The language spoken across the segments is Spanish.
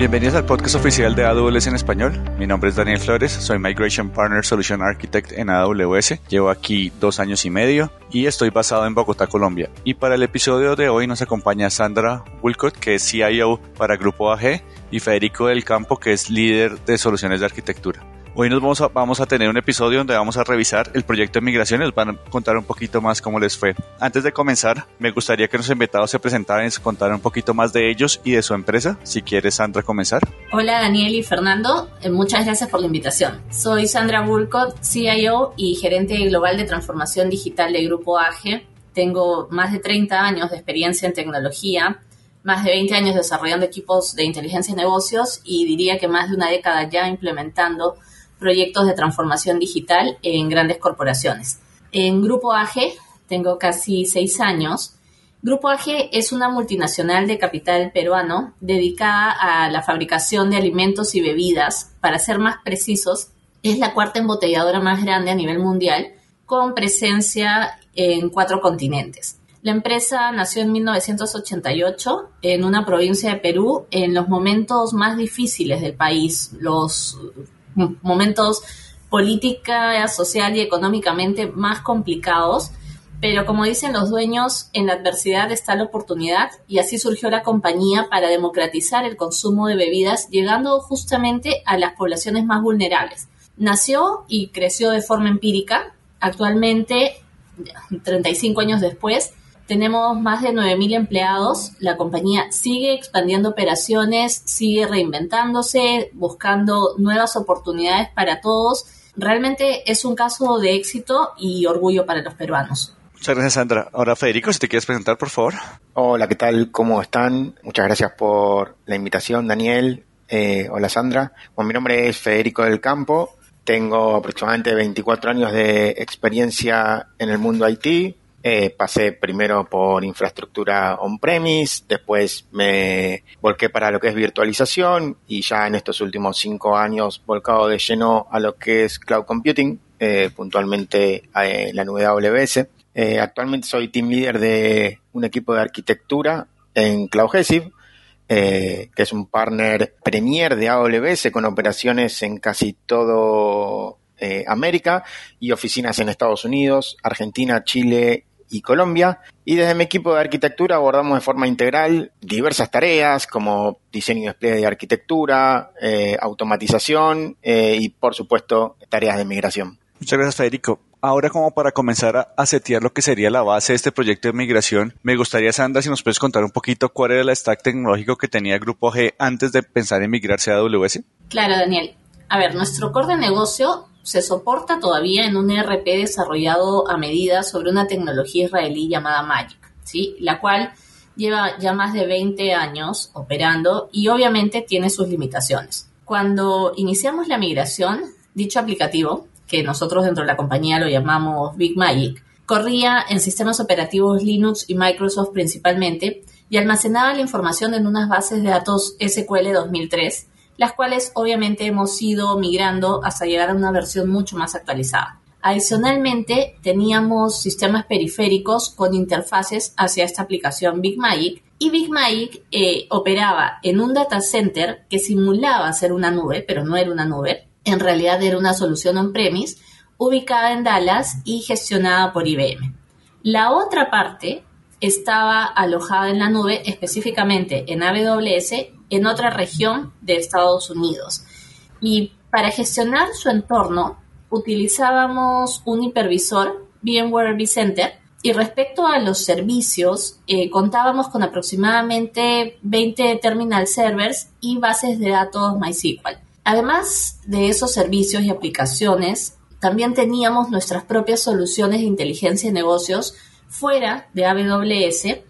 Bienvenidos al podcast oficial de AWS en español. Mi nombre es Daniel Flores, soy Migration Partner Solution Architect en AWS. Llevo aquí dos años y medio y estoy basado en Bogotá, Colombia. Y para el episodio de hoy nos acompaña Sandra Wilcott, que es CIO para Grupo AG, y Federico del Campo, que es líder de soluciones de arquitectura. Hoy nos vamos a, vamos a tener un episodio donde vamos a revisar el proyecto de migración y les van a contar un poquito más cómo les fue. Antes de comenzar, me gustaría que nuestros invitados se presentaran y se contaran un poquito más de ellos y de su empresa. Si quieres, Sandra, comenzar. Hola, Daniel y Fernando. Eh, muchas gracias por la invitación. Soy Sandra Bulcott, CIO y gerente global de transformación digital de Grupo AGE. Tengo más de 30 años de experiencia en tecnología más de 20 años desarrollando equipos de inteligencia y negocios y diría que más de una década ya implementando proyectos de transformación digital en grandes corporaciones. En Grupo AGE tengo casi seis años. Grupo AGE es una multinacional de capital peruano dedicada a la fabricación de alimentos y bebidas. Para ser más precisos, es la cuarta embotelladora más grande a nivel mundial con presencia en cuatro continentes. La empresa nació en 1988 en una provincia de Perú en los momentos más difíciles del país, los momentos política, social y económicamente más complicados, pero como dicen los dueños, en la adversidad está la oportunidad y así surgió la compañía para democratizar el consumo de bebidas, llegando justamente a las poblaciones más vulnerables. Nació y creció de forma empírica. Actualmente, 35 años después, tenemos más de 9.000 empleados. La compañía sigue expandiendo operaciones, sigue reinventándose, buscando nuevas oportunidades para todos. Realmente es un caso de éxito y orgullo para los peruanos. Muchas gracias, Sandra. Ahora, Federico, si te quieres presentar, por favor. Hola, ¿qué tal? ¿Cómo están? Muchas gracias por la invitación, Daniel. Eh, hola, Sandra. Bueno, mi nombre es Federico del Campo. Tengo aproximadamente 24 años de experiencia en el mundo IT. Eh, pasé primero por infraestructura on-premise, después me volqué para lo que es virtualización y ya en estos últimos cinco años volcado de lleno a lo que es cloud computing, eh, puntualmente en la nube AWS. Eh, actualmente soy team leader de un equipo de arquitectura en CloudHesive, que es un partner premier de AWS con operaciones en casi todo América y oficinas en Estados Unidos, Argentina, Chile y Colombia. Y desde mi equipo de arquitectura abordamos de forma integral diversas tareas como diseño y despliegue de arquitectura, eh, automatización eh, y por supuesto tareas de migración. Muchas gracias Federico. Ahora como para comenzar a, setear lo que sería la base de este proyecto de migración, me gustaría, Sandra, si nos puedes contar un poquito cuál era el stack tecnológico que tenía el Grupo G antes de pensar en migrarse a AWS. Claro, Daniel. A ver, nuestro core de negocio se soporta todavía en un ERP desarrollado a medida sobre una tecnología israelí llamada Magic, ¿sí? la cual lleva ya más de 20 años operando y obviamente tiene sus limitaciones. Cuando iniciamos la migración, dicho aplicativo, que nosotros dentro de la compañía lo llamamos Big Magic, corría en sistemas operativos Linux y Microsoft principalmente y almacenaba la información en unas bases de datos SQL 2003 las cuales obviamente hemos ido migrando hasta llegar a una versión mucho más actualizada. Adicionalmente, teníamos sistemas periféricos con interfaces hacia esta aplicación Big Magic y Big Magic eh, operaba en un data center que simulaba ser una nube, pero no era una nube. En realidad era una solución on-premise ubicada en Dallas y gestionada por IBM. La otra parte estaba alojada en la nube, específicamente en AWS en otra región de Estados Unidos. Y para gestionar su entorno utilizábamos un hipervisor, VMware vCenter, y respecto a los servicios, eh, contábamos con aproximadamente 20 terminal servers y bases de datos MySQL. Además de esos servicios y aplicaciones, también teníamos nuestras propias soluciones de inteligencia de negocios fuera de AWS,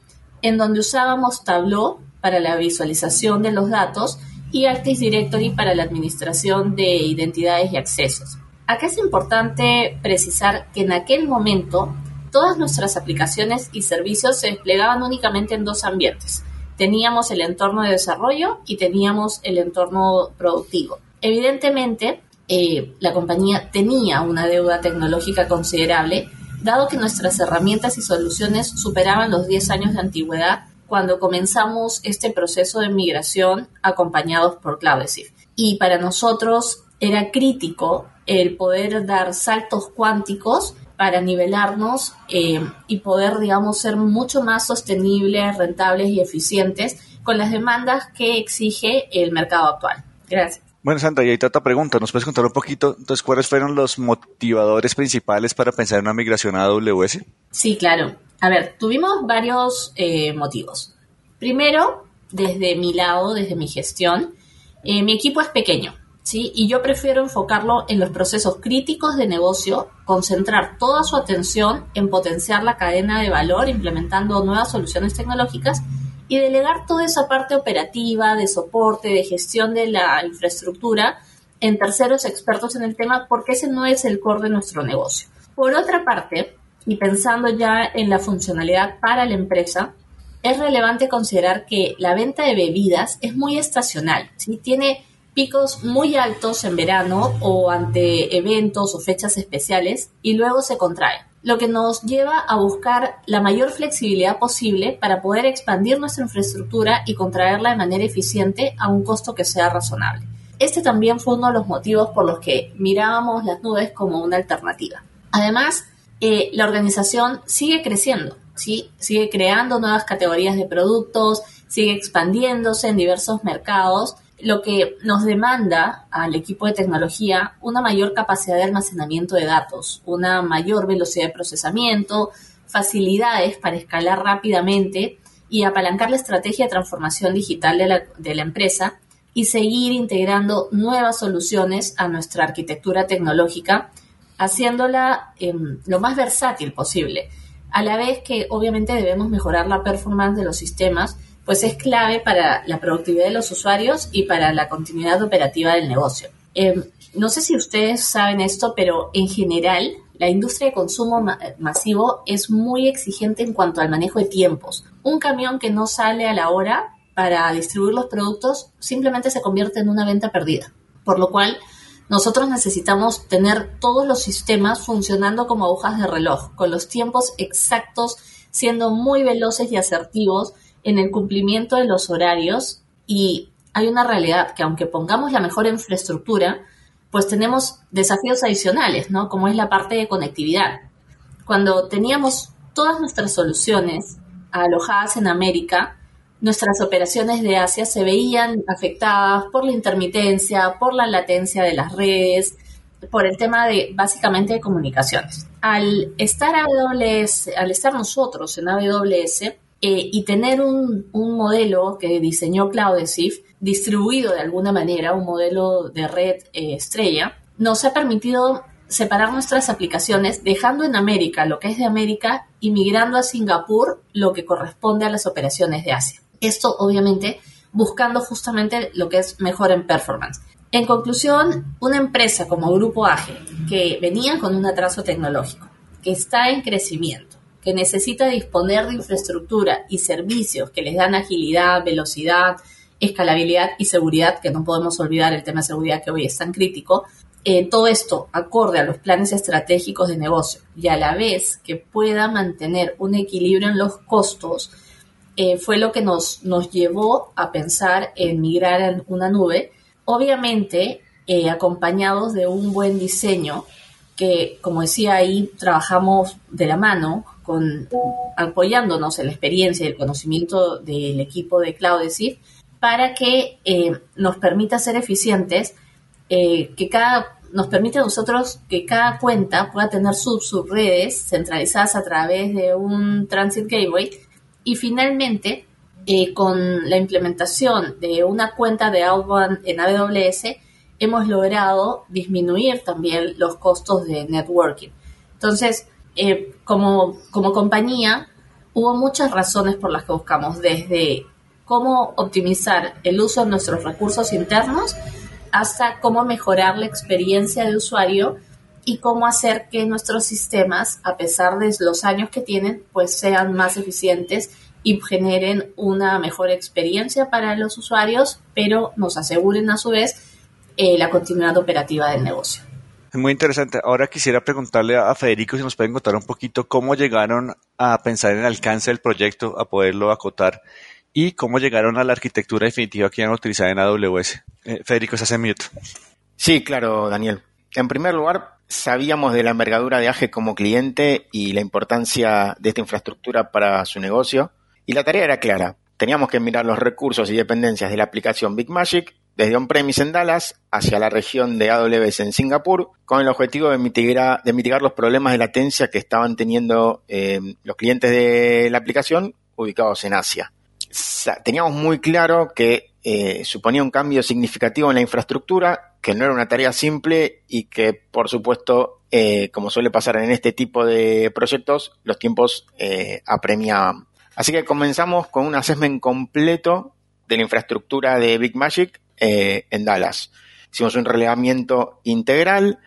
en donde usábamos Tableau para la visualización de los datos y Active Directory para la administración de identidades y accesos. Acá es importante precisar que en aquel momento todas nuestras aplicaciones y servicios se desplegaban únicamente en dos ambientes. Teníamos el entorno de desarrollo y teníamos el entorno productivo. Evidentemente, eh, la compañía tenía una deuda tecnológica considerable, dado que nuestras herramientas y soluciones superaban los 10 años de antigüedad cuando comenzamos este proceso de migración acompañados por Cloudesif. Y para nosotros era crítico el poder dar saltos cuánticos para nivelarnos eh, y poder, digamos, ser mucho más sostenibles, rentables y eficientes con las demandas que exige el mercado actual. Gracias. Bueno, Sandra, y ahí otra pregunta. ¿Nos puedes contar un poquito, entonces, cuáles fueron los motivadores principales para pensar en una migración a AWS? Sí, claro. A ver, tuvimos varios eh, motivos. Primero, desde mi lado, desde mi gestión, eh, mi equipo es pequeño, ¿sí? Y yo prefiero enfocarlo en los procesos críticos de negocio, concentrar toda su atención en potenciar la cadena de valor implementando nuevas soluciones tecnológicas y delegar toda esa parte operativa, de soporte, de gestión de la infraestructura en terceros expertos en el tema, porque ese no es el core de nuestro negocio. Por otra parte, y pensando ya en la funcionalidad para la empresa, es relevante considerar que la venta de bebidas es muy estacional, ¿sí? tiene picos muy altos en verano o ante eventos o fechas especiales y luego se contrae lo que nos lleva a buscar la mayor flexibilidad posible para poder expandir nuestra infraestructura y contraerla de manera eficiente a un costo que sea razonable. Este también fue uno de los motivos por los que mirábamos las nubes como una alternativa. Además, la organización sigue creciendo, ¿sí? sigue creando nuevas categorías de productos, sigue expandiéndose en diversos mercados lo que nos demanda al equipo de tecnología una mayor capacidad de almacenamiento de datos, una mayor velocidad de procesamiento, facilidades para escalar rápidamente y apalancar la estrategia de transformación digital de la empresa y seguir integrando nuevas soluciones a nuestra arquitectura tecnológica, haciéndola em, lo más versátil posible, a la vez que obviamente debemos mejorar la performance de los sistemas pues es clave para la productividad de los usuarios y para la continuidad operativa del negocio. Em, no sé si ustedes saben esto, pero en general la industria de consumo masivo es muy exigente en cuanto al manejo de tiempos. Un camión que no sale a la hora para distribuir los productos simplemente se convierte en una venta perdida. Por lo cual, nosotros necesitamos tener todos los sistemas funcionando como agujas de reloj, con los tiempos exactos, siendo muy veloces y asertivos en el cumplimiento de los horarios y hay una realidad que aunque pongamos la mejor infraestructura, pues tenemos desafíos adicionales, ¿no? Como es la parte de conectividad. Cuando teníamos todas nuestras soluciones alojadas en América, nuestras operaciones de Asia se veían afectadas por la intermitencia, por la latencia de las redes, por el tema de básicamente de comunicaciones. Al estar AWS, al estar nosotros en AWS, eh, y tener un, modelo que diseñó Cloudesif distribuido de alguna manera, un modelo de red eh, estrella, nos ha permitido separar nuestras aplicaciones dejando en América lo que es de América y migrando a Singapur lo que corresponde a las operaciones de Asia. Esto obviamente buscando justamente lo que es mejor en performance. En conclusión, una empresa como Grupo AGE, que venía con un atraso tecnológico, que está en crecimiento, que necesita disponer de infraestructura y servicios que les dan agilidad, velocidad, escalabilidad y seguridad, que no podemos olvidar el tema de seguridad que hoy es tan crítico, eh, todo esto acorde a los planes estratégicos de negocio y a la vez que pueda mantener un equilibrio en los costos, eh, fue lo que nos, nos llevó a pensar en migrar a una nube, obviamente eh, acompañados de un buen diseño que, como decía ahí, trabajamos de la mano apoyándonos en la experiencia y el conocimiento del equipo de Cloudesif para que eh, nos permita ser eficientes, eh, que cada nos permite a nosotros que cada cuenta pueda tener sus subredes centralizadas a través de un Transit Gateway y finalmente eh, con la implementación de una cuenta de Outbound en AWS hemos logrado disminuir también los costos de networking. Entonces, eh, como, como compañía, hubo muchas razones por las que buscamos, desde cómo optimizar el uso de nuestros recursos internos hasta cómo mejorar la experiencia de usuario y cómo hacer que nuestros sistemas, a pesar de los años que tienen, pues sean más eficientes y generen una mejor experiencia para los usuarios, pero nos aseguren a su vez eh, la continuidad operativa del negocio. Es muy interesante. Ahora quisiera preguntarle a Federico si nos pueden contar un poquito cómo llegaron a pensar en el alcance del proyecto, a poderlo acotar y cómo llegaron a la arquitectura definitiva que iban a utilizar en AWS. Eh, Federico, se hace mute. Sí, claro, Daniel. En primer lugar, sabíamos de la envergadura de AGE como cliente y la importancia de esta infraestructura para su negocio. Y la tarea era clara. Teníamos que mirar los recursos y dependencias de la aplicación Big Magic desde on-premise en Dallas hacia la región de AWS en Singapur, con el objetivo de mitigar, los problemas de latencia que estaban teniendo eh, los clientes de la aplicación ubicados en Asia. Teníamos muy claro que eh, suponía un cambio significativo en la infraestructura, que no era una tarea simple y que, por supuesto, eh, como suele pasar en este tipo de proyectos, los tiempos apremiaban. Así que comenzamos con un assessment completo de la infraestructura de Big Magic eh, en Dallas. Hicimos un relevamiento integral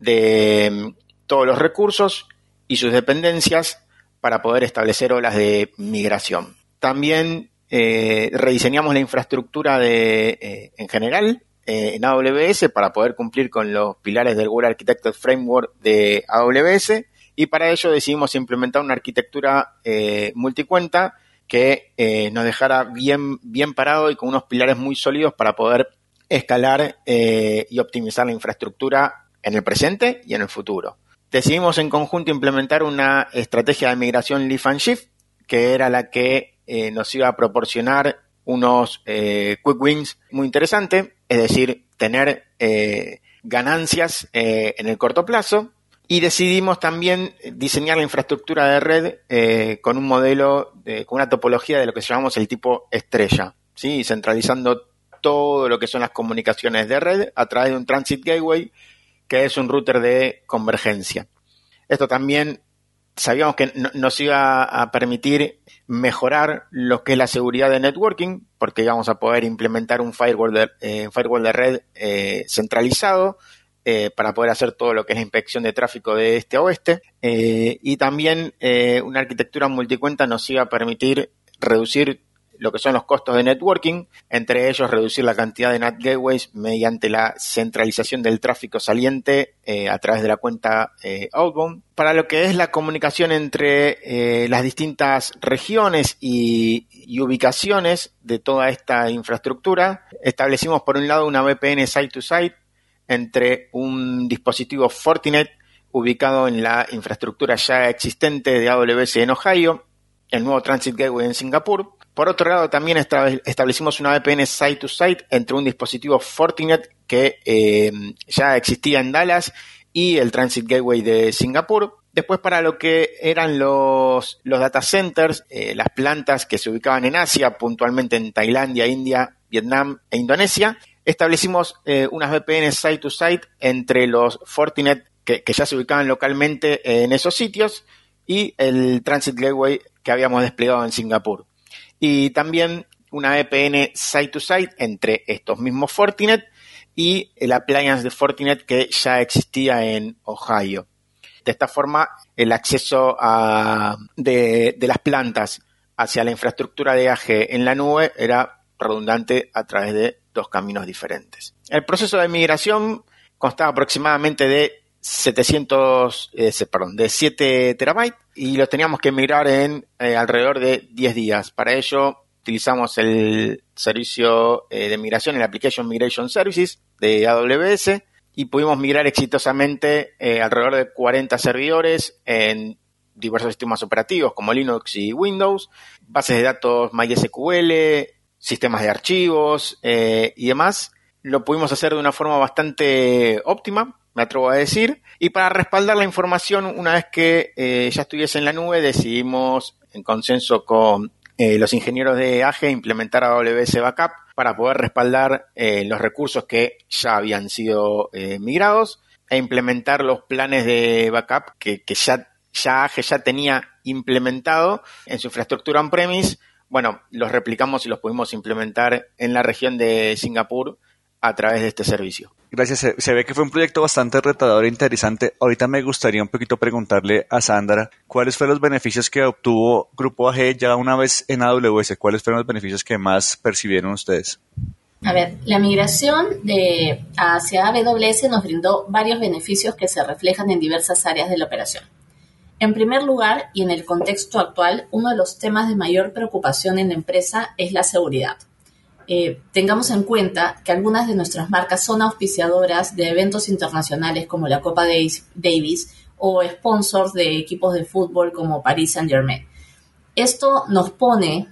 de mm, todos los recursos y sus dependencias para poder establecer olas de migración. También eh, rediseñamos la infraestructura de, eh, en general en AWS para poder cumplir con los pilares del Google Architected Framework de AWS y para ello decidimos implementar una arquitectura multicuenta que eh, nos dejara bien, bien parado y con unos pilares muy sólidos para poder escalar eh, y optimizar la infraestructura en el presente y en el futuro. Decidimos en conjunto implementar una estrategia de migración Leaf and Shift, que era la que eh, nos iba a proporcionar unos quick wins muy interesantes, es decir, tener ganancias en el corto plazo y decidimos también diseñar la infraestructura de red eh, con un modelo, con una topología de lo que llamamos el tipo estrella, ¿sí? centralizando todo lo que son las comunicaciones de red a través de un Transit Gateway, que es un router de convergencia. Esto también sabíamos que nos iba a permitir mejorar lo que es la seguridad de networking, porque íbamos a poder implementar un firewall de, eh, firewall de red eh, centralizado, eh, para poder hacer todo lo que es la inspección de tráfico de este a oeste. Y también una arquitectura multicuenta nos iba a permitir reducir lo que son los costos de networking, entre ellos reducir la cantidad de NAT gateways mediante la centralización del tráfico saliente a través de la cuenta outbound. Para lo que es la comunicación entre las distintas regiones y, y, ubicaciones de toda esta infraestructura, establecimos por un lado una VPN site-to-site entre un dispositivo Fortinet ubicado en la infraestructura ya existente de AWS en Ohio, el nuevo Transit Gateway en Singapur. Por otro lado, también establecimos una VPN site-to-site entre un dispositivo Fortinet que eh, ya existía en Dallas y el Transit Gateway de Singapur. Después para lo que eran los, data centers, eh, las plantas que se ubicaban en Asia, puntualmente en Tailandia, India, Vietnam e Indonesia, establecimos eh, unas VPN site to site entre los Fortinet que, ya se ubicaban localmente en esos sitios y el Transit Gateway que habíamos desplegado en Singapur. Y también una VPN site to site entre estos mismos Fortinet y el appliance de Fortinet que ya existía en Ohio. De esta forma, el acceso de, de las plantas hacia la infraestructura de AG en la nube era redundante a través de dos caminos diferentes. El proceso de migración constaba aproximadamente de 700, eh, perdón, de 7 terabytes y los teníamos que migrar en eh, alrededor de 10 días. Para ello utilizamos el servicio eh, de migración, el Application Migration Services de AWS y pudimos migrar exitosamente alrededor de 40 servidores en diversos sistemas operativos como Linux y Windows, bases de datos MySQL, sistemas de archivos eh, y demás, lo pudimos hacer de una forma bastante óptima, me atrevo a decir, y para respaldar la información, una vez que eh, ya estuviese en la nube, decidimos, en consenso con eh, los ingenieros de AGE, implementar AWS Backup para poder respaldar los recursos que ya habían sido migrados e implementar los planes de backup que, que ya, ya AGE ya tenía implementado en su infraestructura on-premise. Bueno, los replicamos y los pudimos implementar en la región de Singapur a través de este servicio. Gracias. Se, ve que fue un proyecto bastante retador e interesante. Ahorita me gustaría un poquito preguntarle a Sandra cuáles fueron los beneficios que obtuvo Grupo AG ya una vez en AWS. ¿Cuáles fueron los beneficios que más percibieron ustedes? A ver, la migración de, hacia AWS nos brindó varios beneficios que se reflejan en diversas áreas de la operación. En primer lugar, y en el contexto actual, uno de los temas de mayor preocupación en la empresa es la seguridad. Eh, tengamos en cuenta que algunas de nuestras marcas son auspiciadoras de eventos internacionales como la Copa Davis o sponsors de equipos de fútbol como Paris Saint Germain. Esto nos pone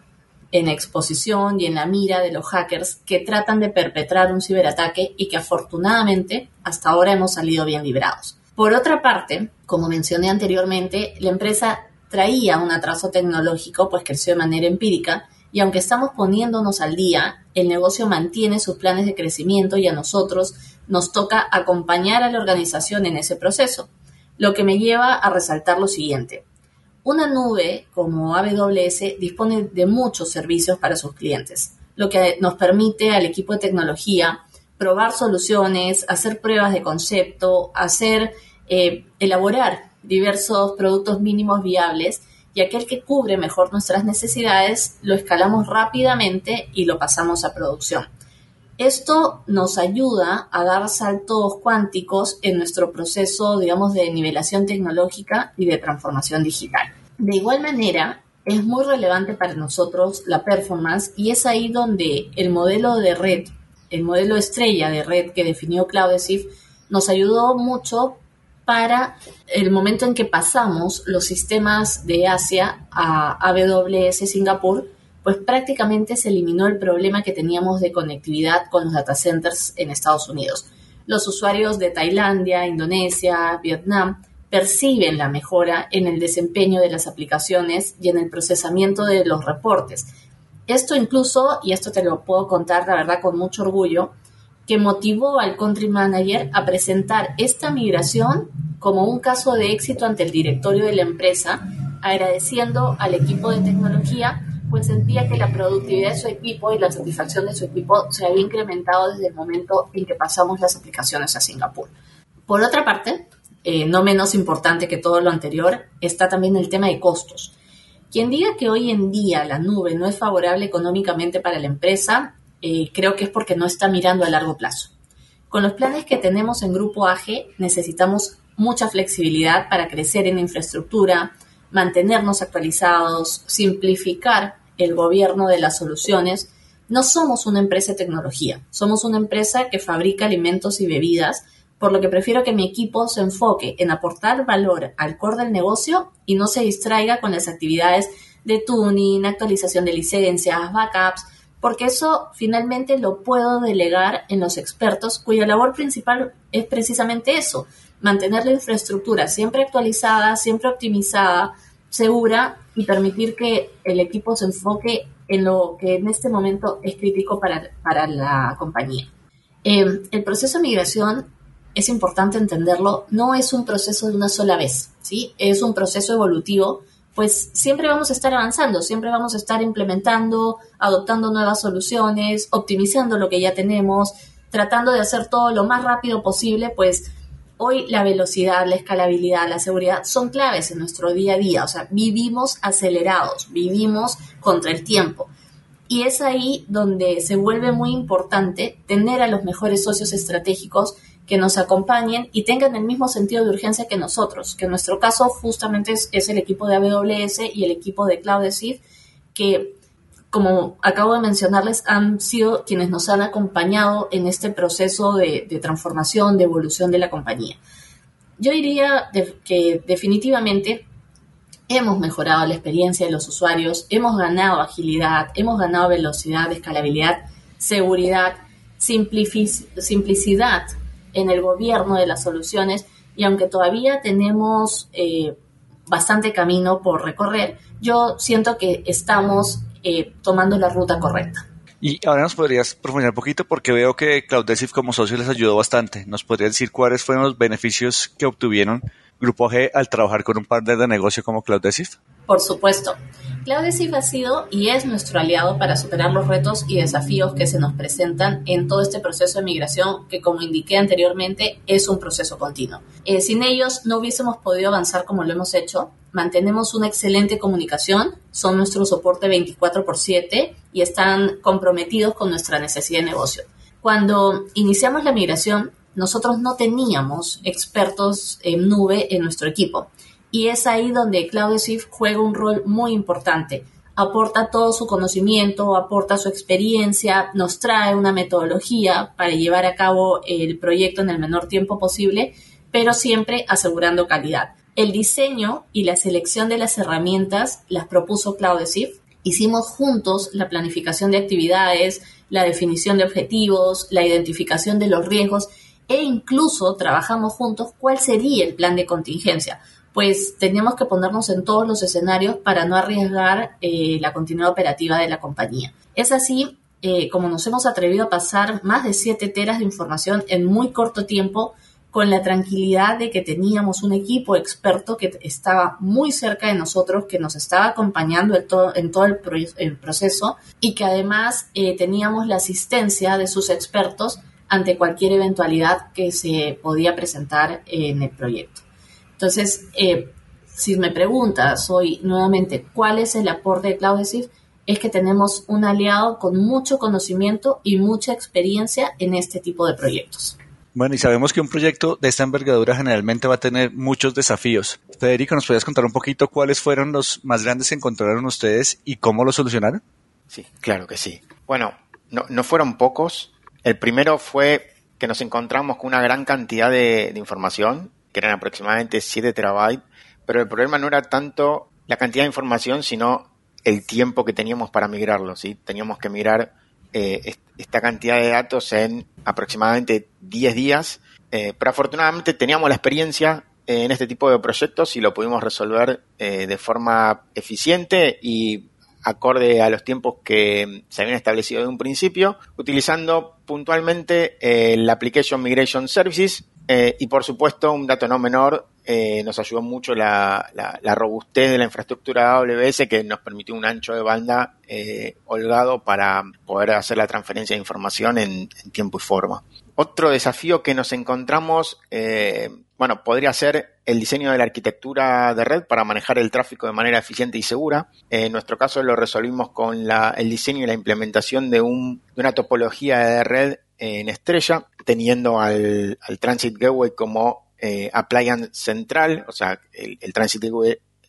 en exposición y en la mira de los hackers que tratan de perpetrar un ciberataque y que afortunadamente hasta ahora hemos salido bien librados. Por otra parte, como mencioné anteriormente, la empresa traía un atraso tecnológico, pues creció de manera empírica, y aunque estamos poniéndonos al día, el negocio mantiene sus planes de crecimiento y a nosotros nos toca acompañar a la organización en ese proceso, lo que me lleva a resaltar lo siguiente. Una nube como AWS dispone de muchos servicios para sus clientes, lo que nos permite al equipo de tecnología probar soluciones, hacer pruebas de concepto, hacer, eh, elaborar diversos productos mínimos viables y aquel que cubre mejor nuestras necesidades lo escalamos rápidamente y lo pasamos a producción. Esto nos ayuda a dar saltos cuánticos en nuestro proceso, digamos, de nivelación tecnológica y de transformación digital. De igual manera, es muy relevante para nosotros la performance y es ahí donde el modelo de red, el modelo estrella de red que definió Cloudesif, nos ayudó mucho para el momento en que pasamos los sistemas de Asia a AWS Singapur pues prácticamente se eliminó el problema que teníamos de conectividad con los data centers en Estados Unidos. Los usuarios de Tailandia, Indonesia, Vietnam perciben la mejora en el desempeño de las aplicaciones y en el procesamiento de los reportes. Esto incluso, y esto te lo puedo contar la verdad con mucho orgullo, que motivó al country manager a presentar esta migración como un caso de éxito ante el directorio de la empresa, agradeciendo al equipo de tecnología pues sentía que la productividad de su equipo y la satisfacción de su equipo se había incrementado desde el momento en que pasamos las aplicaciones a Singapur. Por otra parte, eh, no menos importante que todo lo anterior, está también el tema de costos. Quien diga que hoy en día la nube no es favorable económicamente para la empresa, eh, creo que es porque no está mirando a largo plazo. Con los planes que tenemos en Grupo AGE necesitamos mucha flexibilidad para crecer en infraestructura, mantenernos actualizados, simplificar el gobierno de las soluciones, no somos una empresa de tecnología, somos una empresa que fabrica alimentos y bebidas, por lo que prefiero que mi equipo se enfoque en aportar valor al core del negocio y no se distraiga con las actividades de tuning, actualización de licencias, backups, porque eso finalmente lo puedo delegar en los expertos cuya labor principal es precisamente eso, mantener la infraestructura siempre actualizada, siempre optimizada, segura y permitir que el equipo se enfoque en lo que en este momento es crítico para, para la compañía. Em, el proceso de migración es importante entenderlo, no es un proceso de una sola vez, ¿sí? Es un proceso evolutivo, pues siempre vamos a estar avanzando, siempre vamos a estar implementando, adoptando nuevas soluciones, optimizando lo que ya tenemos, tratando de hacer todo lo más rápido posible, pues Hoy la velocidad, la escalabilidad, la seguridad son claves en nuestro día a día. O sea, vivimos acelerados, vivimos contra el tiempo. Y es ahí donde se vuelve muy importante tener a los mejores socios estratégicos que nos acompañen y tengan el mismo sentido de urgencia que nosotros, que en nuestro caso justamente es, el equipo de AWS y el equipo de Cloud que como acabo de mencionarles, han sido quienes nos han acompañado en este proceso de, transformación, de evolución de la compañía. Yo diría que definitivamente hemos mejorado la experiencia de los usuarios, hemos ganado agilidad, hemos ganado velocidad, escalabilidad, seguridad, simplicidad en el gobierno de las soluciones y aunque todavía tenemos eh, bastante camino por recorrer, yo siento que estamos eh, tomando la ruta correcta. Y ahora nos podrías profundizar un poquito porque veo que Cloudesif como socio les ayudó bastante. ¿Nos podrías decir cuáles fueron los beneficios que obtuvieron Grupo G al trabajar con un partner de negocio como Cloudesif? Por supuesto. Cloudesif ha sido y es nuestro aliado para superar los retos y desafíos que se nos presentan en todo este proceso de migración que, como indiqué anteriormente, es un proceso continuo. Eh, sin ellos no hubiésemos podido avanzar como lo hemos hecho. Mantenemos una excelente comunicación, son nuestro soporte 24 por 7 y están comprometidos con nuestra necesidad de negocio. Cuando iniciamos la migración, nosotros no teníamos expertos en nube en nuestro equipo y es ahí donde Cloudesif juega un rol muy importante. Aporta todo su conocimiento, aporta su experiencia, nos trae una metodología para llevar a cabo el proyecto en el menor tiempo posible, pero siempre asegurando calidad. El diseño y la selección de las herramientas las propuso Cloudesif. Hicimos juntos la planificación de actividades, la definición de objetivos, la identificación de los riesgos e incluso trabajamos juntos cuál sería el plan de contingencia pues teníamos que ponernos en todos los escenarios para no arriesgar eh, la continuidad operativa de la compañía. Es así eh, como nos hemos atrevido a pasar más de 7 teras de información en muy corto tiempo con la tranquilidad de que teníamos un equipo experto que estaba muy cerca de nosotros, que nos estaba acompañando en todo, en todo el, proceso y que además eh, teníamos la asistencia de sus expertos ante cualquier eventualidad que se podía presentar en el proyecto. Entonces, eh, si me preguntas hoy nuevamente cuál es el aporte de Cloudesif, es que tenemos un aliado con mucho conocimiento y mucha experiencia en este tipo de proyectos. Bueno, y sabemos que un proyecto de esta envergadura generalmente va a tener muchos desafíos. Federico, ¿nos podrías contar un poquito cuáles fueron los más grandes que encontraron ustedes y cómo los solucionaron? Sí, claro que sí. Bueno, no, no fueron pocos. El primero fue que nos encontramos con una gran cantidad de, de información que eran aproximadamente 7 terabytes, pero el problema no era tanto la cantidad de información, sino el tiempo que teníamos para migrarlo, ¿sí? Teníamos que migrar eh, esta cantidad de datos en aproximadamente 10 días, eh, pero afortunadamente teníamos la experiencia en este tipo de proyectos y lo pudimos resolver eh, de forma eficiente y acorde a los tiempos que se habían establecido de un principio, utilizando puntualmente el Application Migration Services, eh, y por supuesto, un dato no menor, eh, nos ayudó mucho la, la, robustez de la infraestructura AWS que nos permitió un ancho de banda eh, holgado para poder hacer la transferencia de información en, tiempo y forma. Otro desafío que nos encontramos, bueno, podría ser el diseño de la arquitectura de red para manejar el tráfico de manera eficiente y segura. En nuestro caso lo resolvimos con la, el diseño y la implementación de, un, de una topología de red en estrella, teniendo al, Transit Gateway como eh, appliance central, o sea, el, Transit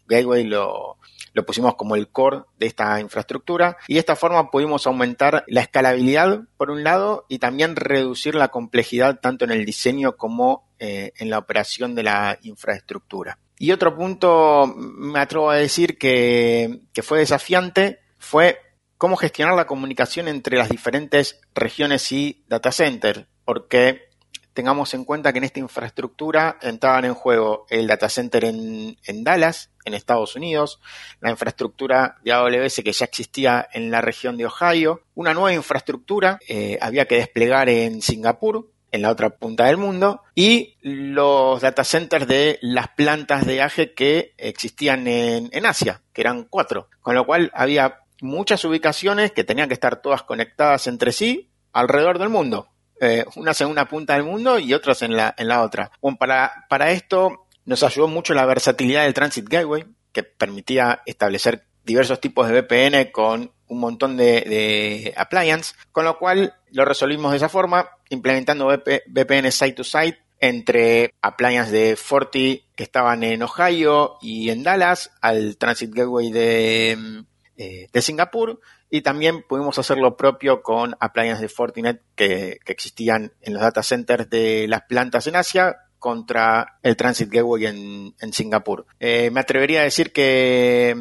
Gateway, lo, lo pusimos como el core de esta infraestructura y de esta forma pudimos aumentar la escalabilidad por un lado y también reducir la complejidad tanto en el diseño como eh, en la operación de la infraestructura. Y otro punto, me atrevo a decir que, que fue desafiante, fue cómo gestionar la comunicación entre las diferentes regiones y data center, porque tengamos en cuenta que en esta infraestructura entraban en juego el data center en, Dallas, en Estados Unidos, la infraestructura de AWS que ya existía en la región de Ohio, una nueva infraestructura eh, había que desplegar en Singapur, en la otra punta del mundo, y los data centers de las plantas de AGE que existían en, en Asia, que eran cuatro, con lo cual había muchas ubicaciones que tenían que estar todas conectadas entre sí alrededor del mundo. Eh, unas en una punta del mundo y otras en la, en la otra. Bueno, para, para esto nos ayudó mucho la versatilidad del Transit Gateway, que permitía establecer diversos tipos de VPN con un montón de, de appliance, con lo cual lo resolvimos de esa forma, implementando VPN site to site entre appliances de Forti que estaban en Ohio y en Dallas, al Transit Gateway de, eh, de Singapur y también pudimos hacer lo propio con appliances de Fortinet que, existían en los data centers de las plantas en Asia contra el Transit Gateway en, Singapur. Eh, me atrevería a decir que,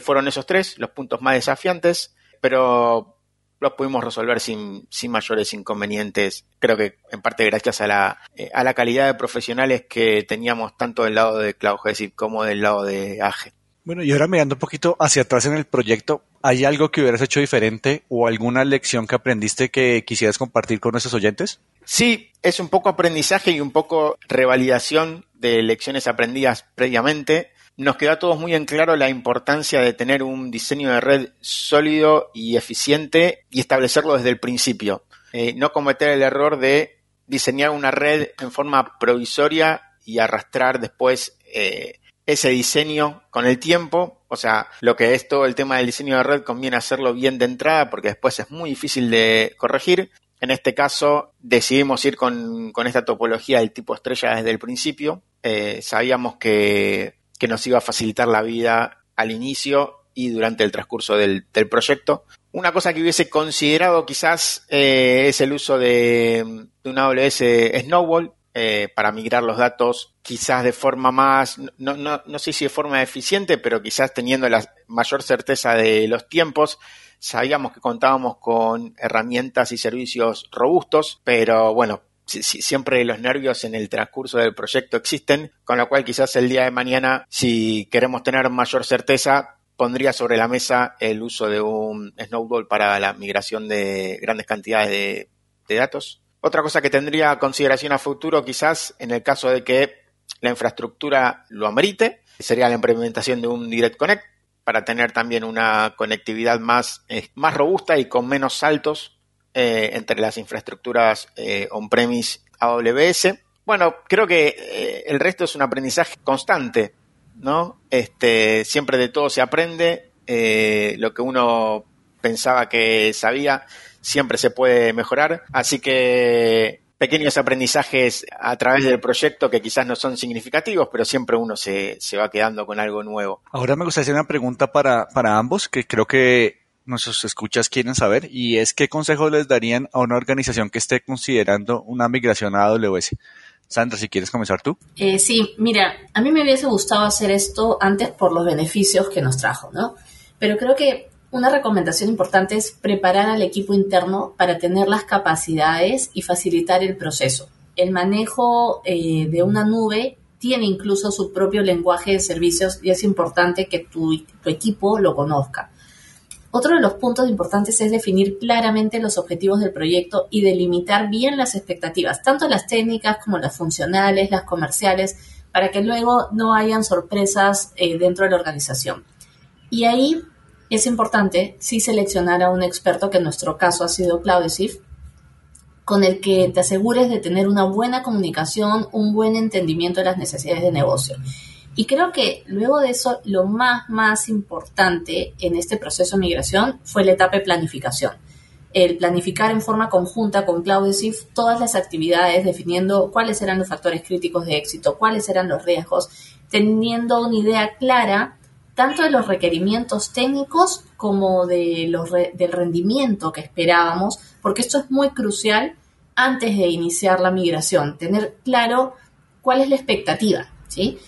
fueron esos tres los puntos más desafiantes, pero los pudimos resolver sin, mayores inconvenientes, creo que en parte gracias a la, eh, a la calidad de profesionales que teníamos tanto del lado de Cloud como del lado de AGE. Bueno, y ahora mirando un poquito hacia atrás en el proyecto, ¿hay algo que hubieras hecho diferente o alguna lección que aprendiste que quisieras compartir con nuestros oyentes? Sí, es un poco aprendizaje y un poco revalidación de lecciones aprendidas previamente, nos quedó a todos muy en claro la importancia de tener un diseño de red sólido y eficiente y establecerlo desde el principio. Eh, no cometer el error de diseñar una red en forma provisoria y arrastrar después eh, ese diseño con el tiempo. O sea, lo que es todo el tema del diseño de red conviene hacerlo bien de entrada porque después es muy difícil de corregir. En este caso decidimos ir con, esta topología del tipo estrella desde el principio. Eh, sabíamos que, nos iba a facilitar la vida al inicio y durante el transcurso del, proyecto. Una cosa que hubiese considerado quizás eh, es el uso de, de una AWS Snowball, eh, para migrar los datos quizás de forma más, no, no, no sé si de forma eficiente, pero quizás teniendo la mayor certeza de los tiempos. Sabíamos que contábamos con herramientas y servicios robustos, pero bueno, siempre los nervios en el transcurso del proyecto existen, con lo cual quizás el día de mañana, si queremos tener mayor certeza, pondría sobre la mesa el uso de un Snowball para la migración de grandes cantidades de datos. Otra cosa que tendría consideración a futuro quizás en el caso de que la infraestructura lo amerite sería la implementación de un Direct Connect para tener también una conectividad más, eh, más robusta y con menos saltos eh, entre las infraestructuras eh, on-premise AWS. Bueno, creo que el resto es un aprendizaje constante, ¿no? Este, siempre de todo se aprende, lo que uno pensaba que sabía siempre se puede mejorar. Así que pequeños aprendizajes a través del proyecto que quizás no son significativos, pero siempre uno se, va quedando con algo nuevo. Ahora me gustaría hacer una pregunta para, para ambos, que creo que nuestros escuchas quieren saber, y es qué consejo les darían a una organización que esté considerando una migración a AWS. Sandra, si quieres comenzar tú. Eh, sí, mira, a mí me hubiese gustado hacer esto antes por los beneficios que nos trajo, ¿no? Pero creo que una recomendación importante es preparar al equipo interno para tener las capacidades y facilitar el proceso. El manejo eh, de una nube tiene incluso su propio lenguaje de servicios y es importante que tu, equipo lo conozca. Otro de los puntos importantes es definir claramente los objetivos del proyecto y delimitar bien las expectativas, tanto las técnicas como las funcionales, las comerciales, para que luego no hayan sorpresas eh, dentro de la organización. Y ahí es importante sí seleccionar a un experto, que en nuestro caso ha sido Claudesif, con el que te asegures de tener una buena comunicación, un buen entendimiento de las necesidades de negocio. Y creo que luego de eso, lo más, más importante en este proceso de migración fue la etapa de planificación. El planificar en forma conjunta con Claudesif todas las actividades, definiendo cuáles eran los factores críticos de éxito, cuáles eran los riesgos, teniendo una idea clara tanto de los requerimientos técnicos como de los del rendimiento que esperábamos, porque esto es muy crucial antes de iniciar la migración, tener claro cuál es la expectativa, ¿sí?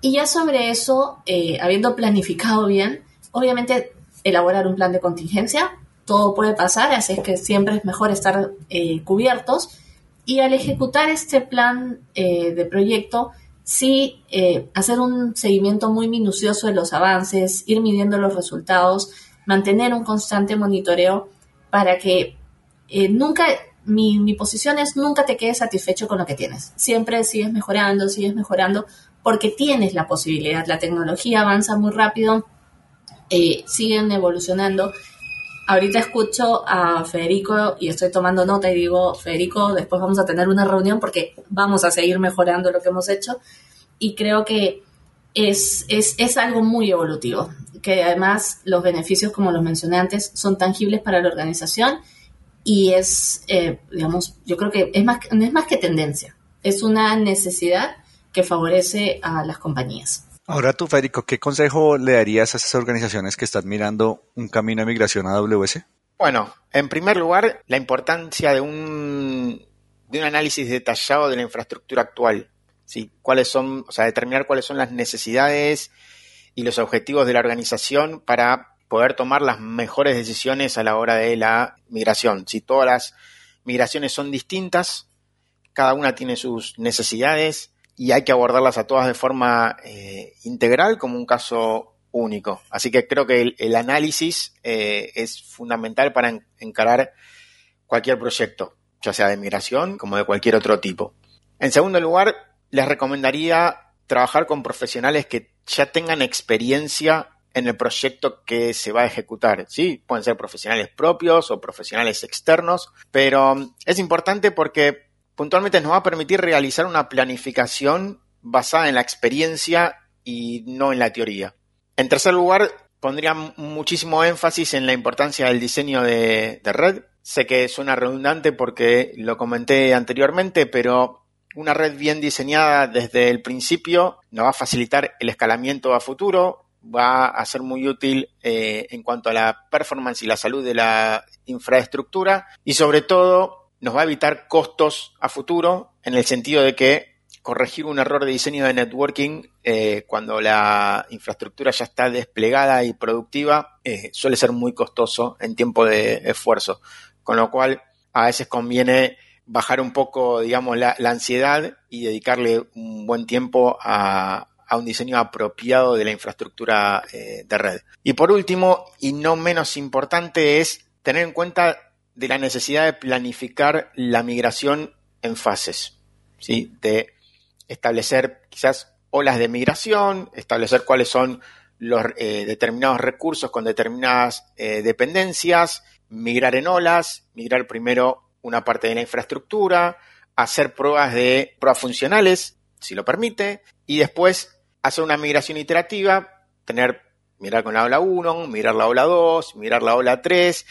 Y ya sobre eso, eh, habiendo planificado bien, obviamente elaborar un plan de contingencia, todo puede pasar, así es que siempre es mejor estar eh, cubiertos. Y al ejecutar este plan eh, de proyecto, sí eh, hacer un seguimiento muy minucioso de los avances, ir midiendo los resultados, mantener un constante monitoreo para que eh, nunca, mi, mi, posición es nunca te quedes satisfecho con lo que tienes. Siempre sigues mejorando, sigues mejorando, porque tienes la posibilidad. La tecnología avanza muy rápido, eh, siguen evolucionando ahorita escucho a Federico y estoy tomando nota y digo, Federico, después vamos a tener una reunión porque vamos a seguir mejorando lo que hemos hecho y creo que es, es, algo muy evolutivo, que además los beneficios, como los mencioné antes, son tangibles para la organización y es, eh, digamos, yo creo que es más, no es más que tendencia, es una necesidad que favorece a las compañías. Ahora tú, Federico, ¿qué consejo le darías a esas organizaciones que están mirando un camino de migración a AWS? Bueno, en primer lugar, la importancia de un, de un análisis detallado de la infraestructura actual. ¿sí? Cuáles son, o sea, determinar cuáles son las necesidades y los objetivos de la organización para poder tomar las mejores decisiones a la hora de la migración. Si todas las migraciones son distintas, cada una tiene sus necesidades y hay que abordarlas a todas de forma eh, integral como un caso único. Así que creo que el, análisis eh, es fundamental para encarar cualquier proyecto, ya sea de migración como de cualquier otro tipo. En segundo lugar, les recomendaría trabajar con profesionales que ya tengan experiencia en el proyecto que se va a ejecutar. Sí, pueden ser profesionales propios o profesionales externos, pero es importante porque puntualmente nos va a permitir realizar una planificación basada en la experiencia y no en la teoría. En tercer lugar, pondría muchísimo énfasis en la importancia del diseño de, red. Sé que suena redundante porque lo comenté anteriormente, pero una red bien diseñada desde el principio nos va a facilitar el escalamiento a futuro, va a ser muy útil eh, en cuanto a la performance y la salud de la infraestructura y sobre todo nos va a evitar costos a futuro en el sentido de que corregir un error de diseño de networking eh, cuando la infraestructura ya está desplegada y productiva eh, suele ser muy costoso en tiempo de esfuerzo. Con lo cual, a veces conviene bajar un poco, digamos, la, ansiedad y dedicarle un buen tiempo a, un diseño apropiado de la infraestructura eh, de red. Y por último, y no menos importante, es tener en cuenta de la necesidad de planificar la migración en fases, ¿sí? de establecer quizás olas de migración, establecer cuáles son los eh, determinados recursos con determinadas eh, dependencias, migrar en olas, migrar primero una parte de la infraestructura, hacer pruebas de pruebas funcionales, si lo permite, y después hacer una migración iterativa, tener mirar con la ola 1, mirar la ola 2, mirar la ola 3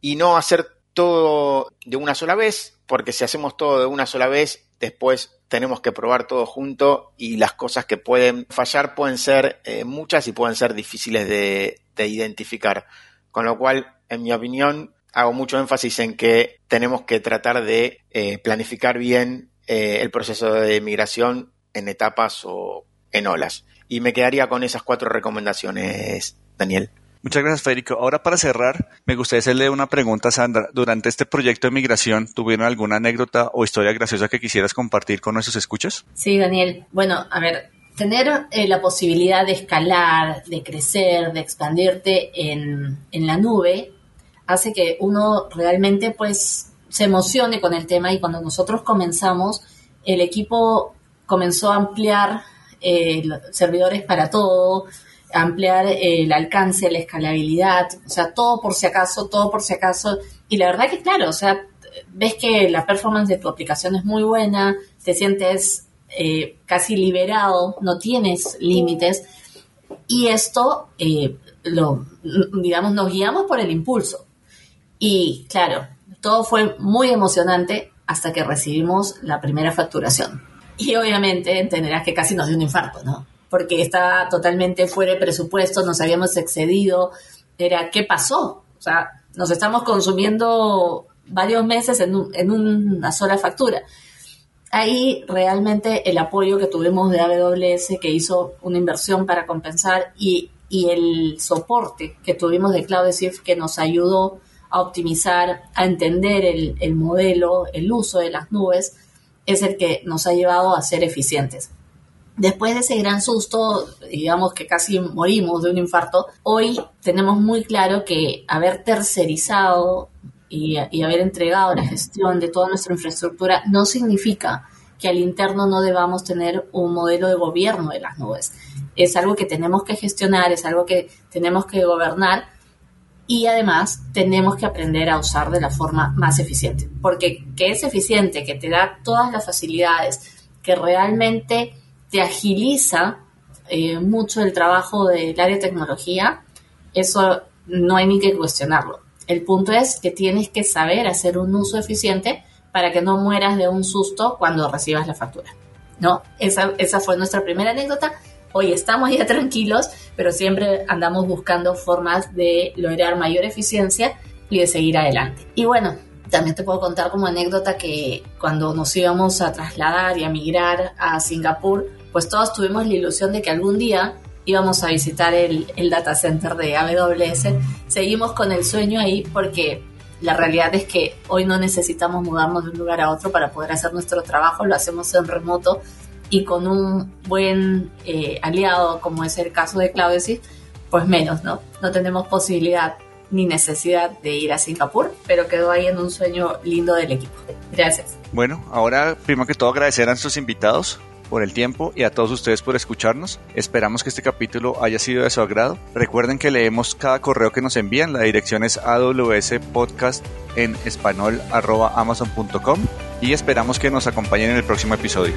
y no hacer todo de una sola vez, porque si hacemos todo de una sola vez, después tenemos que probar todo junto y las cosas que pueden fallar pueden ser eh, muchas y pueden ser difíciles de, identificar. Con lo cual, en mi opinión, hago mucho énfasis en que tenemos que tratar de eh, planificar bien eh, el proceso de migración en etapas o en olas. Y me quedaría con esas cuatro recomendaciones, Daniel. Muchas gracias, Federico. Ahora, para cerrar, me gustaría hacerle una pregunta a Sandra. Durante este proyecto de migración, ¿tuvieron alguna anécdota o historia graciosa que quisieras compartir con nuestros escuchas? Sí, Daniel. Bueno, a ver, tener eh, la posibilidad de escalar, de crecer, de expandirte en, en la nube, hace que uno realmente, pues, se emocione con el tema y cuando nosotros comenzamos, el equipo comenzó a ampliar eh, servidores para todo, ampliar el alcance, la escalabilidad, o sea, todo por si acaso, todo por si acaso. Y la verdad que claro, o sea, ves que la performance de tu aplicación es muy buena, te sientes eh, casi liberado, no tienes límites. Y esto, eh, lo, digamos, nos guiamos por el impulso. Y claro, todo fue muy emocionante hasta que recibimos la primera facturación. Y obviamente entenderás que casi nos dio un infarto, ¿no? Porque estaba totalmente fuera de presupuesto, nos habíamos excedido, era ¿qué pasó? O sea, nos estamos consumiendo varios meses en, una sola factura. Ahí realmente el apoyo que tuvimos de AWS, que hizo una inversión para compensar, y, el soporte que tuvimos de CloudShift, que nos ayudó a optimizar, a entender el, el modelo, el uso de las nubes, es el que nos ha llevado a ser eficientes. Después de ese gran susto, digamos que casi morimos de un infarto, hoy tenemos muy claro que haber tercerizado y, haber entregado la gestión de toda nuestra infraestructura no significa que al interno no debamos tener un modelo de gobierno de las nubes. Es algo que tenemos que gestionar, es algo que tenemos que gobernar y además tenemos que aprender a usar de la forma más eficiente. Porque que es eficiente, que te da todas las facilidades, que realmente te agiliza eh, mucho el trabajo del área de tecnología, eso no hay ni que cuestionarlo. El punto es que tienes que saber hacer un uso eficiente para que no mueras de un susto cuando recibas la factura. ¿No? Esa, esa fue nuestra primera anécdota. Hoy estamos ya tranquilos, pero siempre andamos buscando formas de lograr mayor eficiencia y de seguir adelante. Y bueno, también te puedo contar como anécdota que cuando nos íbamos a trasladar y a migrar a Singapur, pues todos tuvimos la ilusión de que algún día íbamos a visitar el, data center de AWS. Seguimos con el sueño ahí porque la realidad es que hoy no necesitamos mudarnos de un lugar a otro para poder hacer nuestro trabajo, lo hacemos en remoto y con un buen eh, aliado como es el caso de Cloudesy, pues menos, ¿no? No tenemos posibilidad ni necesidad de ir a Singapur, pero quedó ahí en un sueño lindo del equipo. Gracias. Bueno, ahora primero que todo agradecer a nuestros invitados por el tiempo y a todos ustedes por escucharnos. Esperamos que este capítulo haya sido de su agrado. Recuerden que leemos cada correo que nos envían. La dirección es podcast en español amazon.com y esperamos que nos acompañen en el próximo episodio.